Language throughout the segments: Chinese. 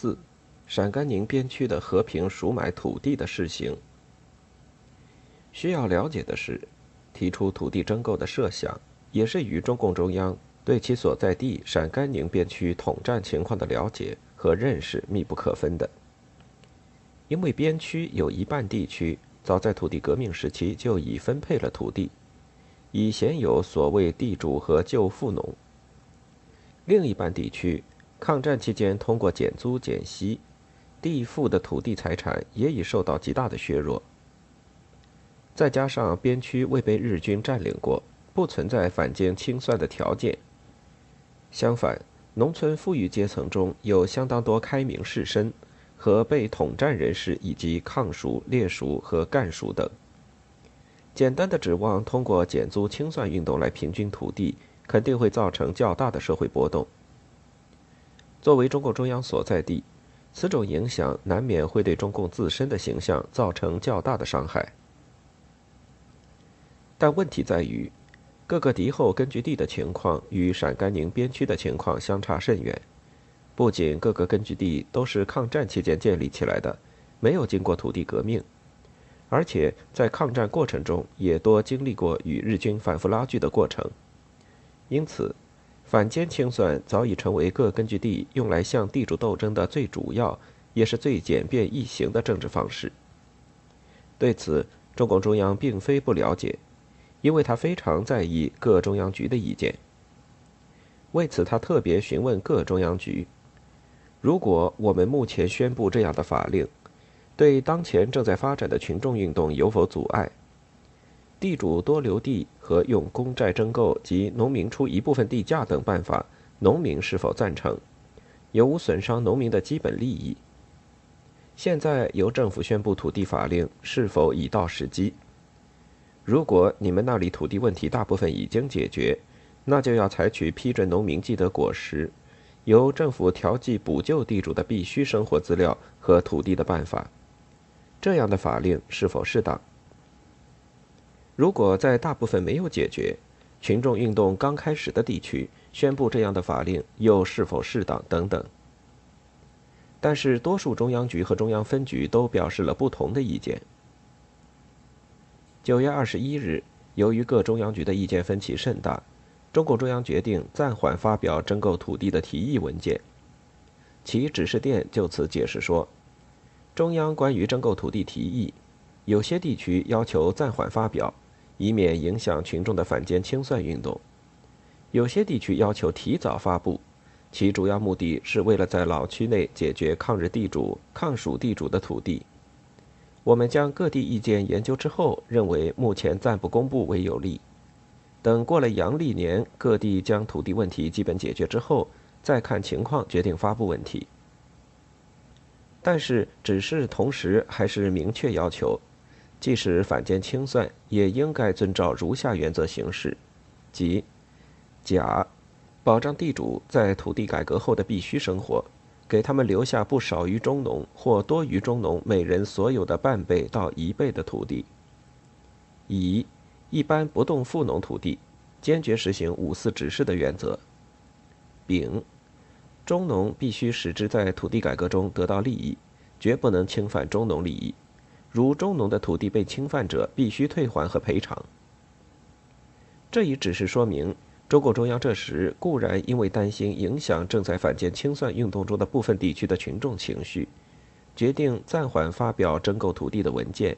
四，陕甘宁边区的和平赎买土地的试行。需要了解的是，提出土地征购的设想，也是与中共中央对其所在地陕甘宁边区统战情况的了解和认识密不可分的。因为边区有一半地区早在土地革命时期就已分配了土地，已鲜有所谓地主和旧富农；另一半地区抗战期间通过减租减息，地富的土地财产也已受到极大的削弱。再加上边区未被日军占领过，不存在反间清算的条件。相反，农村富裕阶层中有相当多开明士绅和被统战人士，以及抗属、列属和干属等。简单的指望通过减租清算运动来平均土地，肯定会造成较大的社会波动。作为中共中央所在地，此种影响难免会对中共自身的形象造成较大的伤害。但问题在于，各个敌后根据地的情况与陕甘宁边区的情况相差甚远。不仅各个根据地都是抗战期间建立起来的，没有经过土地革命，而且在抗战过程中也多经历过与日军反复拉锯的过程。因此，反间清算早已成为各根据地用来向地主斗争的最主要，也是最简便易行的政治方式。对此，中共中央并非不了解。因为他非常在意各中央局的意见，为此他特别询问各中央局：如果我们目前宣布这样的法令，对当前正在发展的群众运动有否阻碍？地主多留地和用公债征购及农民出一部分地价等办法，农民是否赞成？有无损伤农民的基本利益？现在由政府宣布土地法令，是否已到时机？如果你们那里土地问题大部分已经解决，那就要采取批准农民既得果实，由政府调剂补救地主的必须生活资料和土地的办法。这样的法令是否适当？如果在大部分没有解决、群众运动刚开始的地区宣布这样的法令，又是否适当？等等。但是，多数中央局和中央分局都表示了不同的意见。九月二十一日，由于各中央局的意见分歧甚大，中共中央决定暂缓发表征购土地的提议文件。其指示电就此解释说：“中央关于征购土地提议，有些地区要求暂缓发表，以免影响群众的反间清算运动；有些地区要求提早发布，其主要目的是为了在老区内解决抗日地主、抗蜀地主的土地。”我们将各地意见研究之后，认为目前暂不公布为有利。等过了阳历年，各地将土地问题基本解决之后，再看情况决定发布问题。但是，只是同时还是明确要求，即使反间清算，也应该遵照如下原则行事：即甲，保障地主在土地改革后的必须生活。给他们留下不少于中农或多于中农每人所有的半倍到一倍的土地。乙，一般不动富农土地，坚决实行五四指示的原则。丙，中农必须使之在土地改革中得到利益，绝不能侵犯中农利益。如中农的土地被侵犯者，必须退还和赔偿。这一指示说明。中共中央这时固然因为担心影响正在反间清算运动中的部分地区的群众情绪，决定暂缓发表征购土地的文件，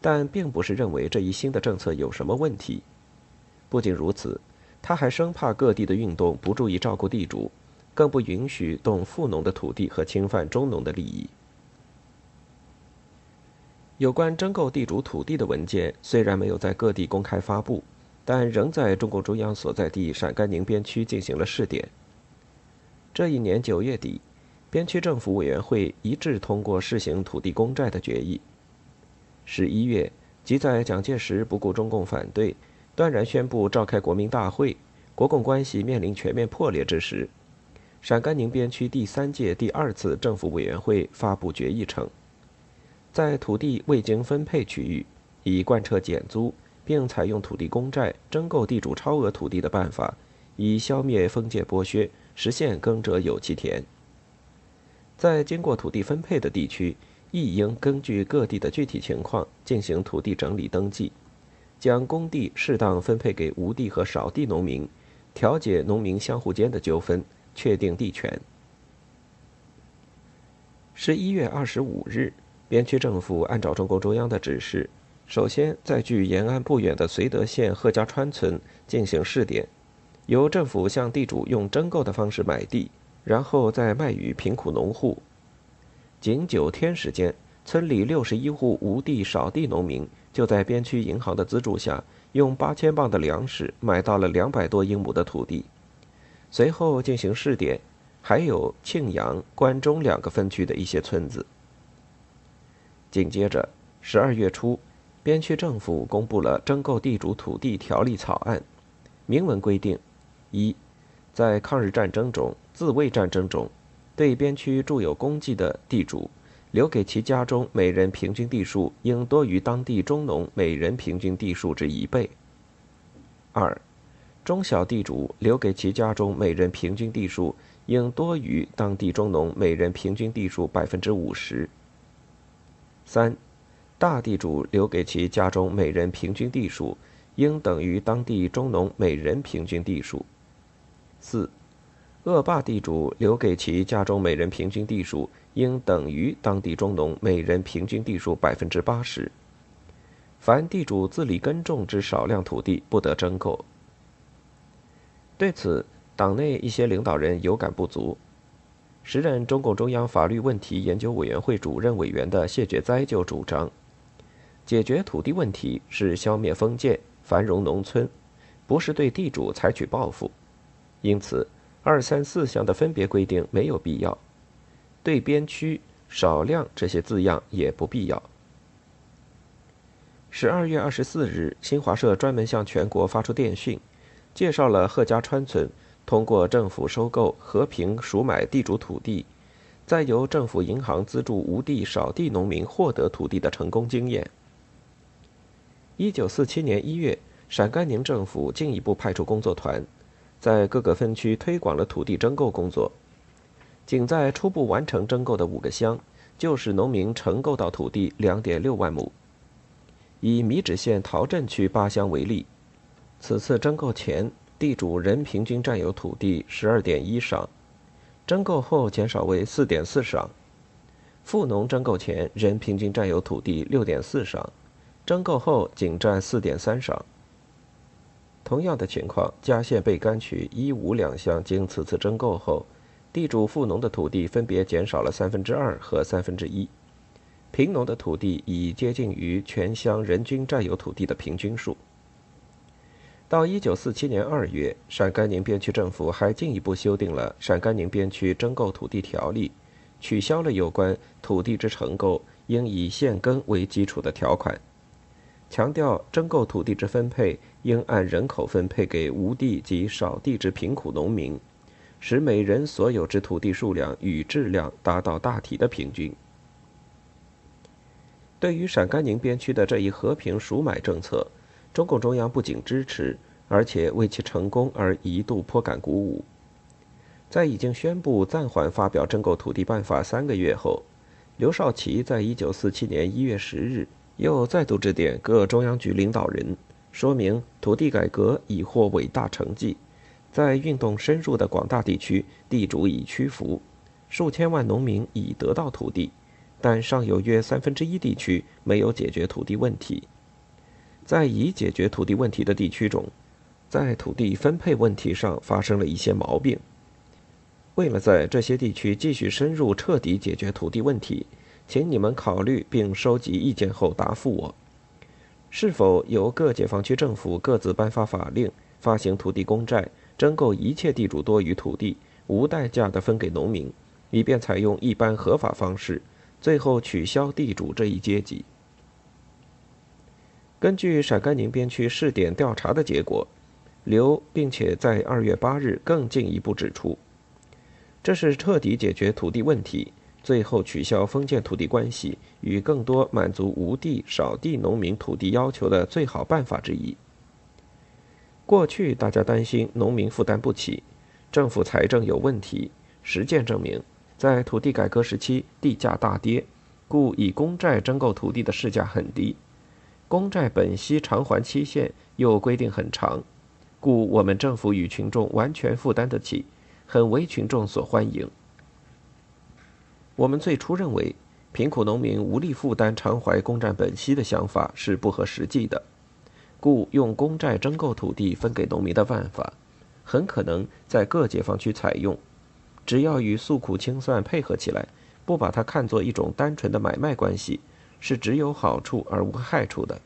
但并不是认为这一新的政策有什么问题。不仅如此，他还生怕各地的运动不注意照顾地主，更不允许动富农的土地和侵犯中农的利益。有关征购地主土地的文件虽然没有在各地公开发布。但仍在中共中央所在地陕甘宁边区进行了试点。这一年九月底，边区政府委员会一致通过试行土地公债的决议。十一月，即在蒋介石不顾中共反对，断然宣布召开国民大会，国共关系面临全面破裂之时，陕甘宁边区第三届第二次政府委员会发布决议称，在土地未经分配区域，以贯彻减租。并采用土地公债征购地主超额土地的办法，以消灭封建剥削，实现耕者有其田。在经过土地分配的地区，亦应根据各地的具体情况进行土地整理登记，将公地适当分配给无地和少地农民，调解农民相互间的纠纷，确定地权。十一月二十五日，边区政府按照中共中央的指示，首先在距延安不远的绥德县贺家川村进行试点，由政府向地主用征购的方式买地。然后再卖与贫苦农户。仅九天时间，村里六十一户无地少地农民就在边区银行的资助下，用八千磅的粮食买到了两百多英亩的土地。随后进行试点，还有庆阳、关中两个分区的一些村子。紧接着，十二月初，边区政府公布了征购地主土地条例草案，明文规定：一，在抗日战争中。自卫战争中，对边区筑有功绩的地主，留给其家中每人平均地数应多于当地中农每人平均地数之一倍。二，中小地主留给其家中每人平均地数应多于当地中农每人平均地数百分之五十。三，大地主留给其家中每人平均地数应等于当地中农每人平均地数。四。恶霸地主留给其家中每人平均地数应等于当地中农每人平均地数百分之八十。凡地主自力耕种之少量土地不得征购。对此，党内一些领导人有感不足。时任中共中央法律问题研究委员会主任委员的谢觉哉就主张，解决土地问题是消灭封建、繁荣农村，不是对地主采取报复，因此。二三四项的分别规定没有必要，对边区、少量这些字样也不必要。十二月二十四日，新华社专门向全国发出电讯，介绍了贺家川村通过政府收购和平赎买地主土地，再由政府银行资助无地少地农民获得土地的成功经验。一九四七年一月，陕甘宁政府进一步派出工作团。在各个分区推广了土地征购工作，仅在初步完成征购的五个乡，就使农民承购到土地两点六万亩。以米脂县陶镇区八乡为例，此次征购前，地主人平均占有土地十二点一赏，征购后减少为四点四赏；富农征购前人平均占有土地六点四赏，征购后仅占四点三赏。同样的情况，嘉县被干区一五两乡经此次征购后，地主富农的土地分别减少了三分之二和三分之一，贫农的土地已接近于全乡人均占有土地的平均数。到一九四七年二月，陕甘宁边区政府还进一步修订了《陕甘宁边区征购土地条例》，取消了有关土地之承购应以县耕为基础的条款。强调征购土地之分配应按人口分配给无地及少地之贫苦农民，使每人所有之土地数量与质量达到大体的平均。对于陕甘宁边区的这一和平赎买政策，中共中央不仅支持，而且为其成功而一度颇感鼓舞。在已经宣布暂缓发表征购土地办法三个月后，刘少奇在一九四七年一月十日。又再度致电各中央局领导人，说明土地改革已获伟大成绩，在运动深入的广大地区，地主已屈服，数千万农民已得到土地，但尚有约三分之一地区没有解决土地问题。在已解决土地问题的地区中，在土地分配问题上发生了一些毛病。为了在这些地区继续深入彻底解决土地问题。请你们考虑并收集意见后答复我：是否由各解放区政府各自颁发法令，发行土地公债，征购一切地主多余土地，无代价地分给农民，以便采用一般合法方式，最后取消地主这一阶级？根据陕甘宁边区试点调查的结果，刘并且在二月八日更进一步指出，这是彻底解决土地问题。最后取消封建土地关系与更多满足无地少地农民土地要求的最好办法之一。过去大家担心农民负担不起，政府财政有问题，实践证明，在土地改革时期地价大跌，故以公债征购土地的市价很低。公债本息偿还期限又规定很长，故我们政府与群众完全负担得起，很为群众所欢迎。我们最初认为，贫苦农民无力负担偿还公债本息的想法是不合实际的，故用公债征购土地分给农民的办法，很可能在各解放区采用。只要与诉苦清算配合起来，不把它看作一种单纯的买卖关系，是只有好处而无害处的。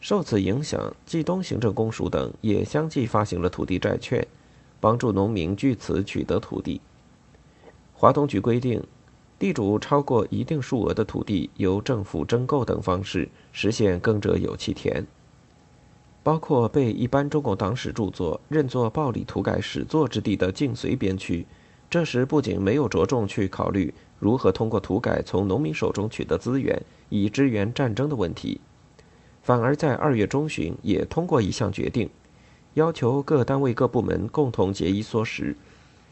受此影响，冀东行政公署等也相继发行了土地债券，帮助农民据此取得土地。华东局规定，地主超过一定数额的土地，由政府征购等方式实现耕者有其田。包括被一般中共党史著作认作暴力土改始作之地的晋绥边区，这时不仅没有着重去考虑如何通过土改从农民手中取得资源以支援战争的问题，反而在二月中旬也通过一项决定，要求各单位各部门共同节衣缩食，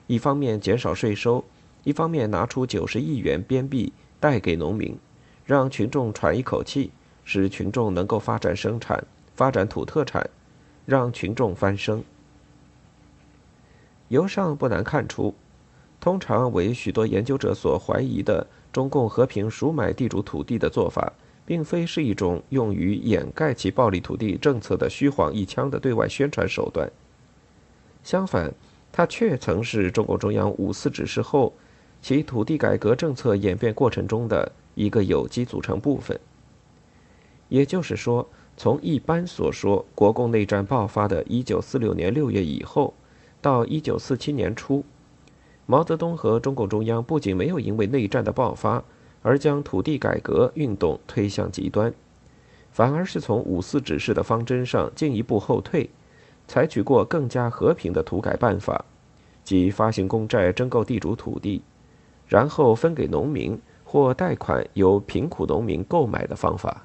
一方面减少税收。一方面拿出九十亿元边币贷给农民，让群众喘一口气，使群众能够发展生产、发展土特产，让群众翻身。由上不难看出，通常为许多研究者所怀疑的中共和平赎买地主土地的做法，并非是一种用于掩盖其暴力土地政策的虚晃一枪的对外宣传手段。相反，它却曾是中共中央五四指示后。其土地改革政策演变过程中的一个有机组成部分。也就是说，从一般所说国共内战爆发的1946年6月以后，到1947年初，毛泽东和中共中央不仅没有因为内战的爆发而将土地改革运动推向极端，反而是从五四指示的方针上进一步后退，采取过更加和平的土改办法，即发行公债征购地主土地。然后分给农民或贷款由贫苦农民购买的方法。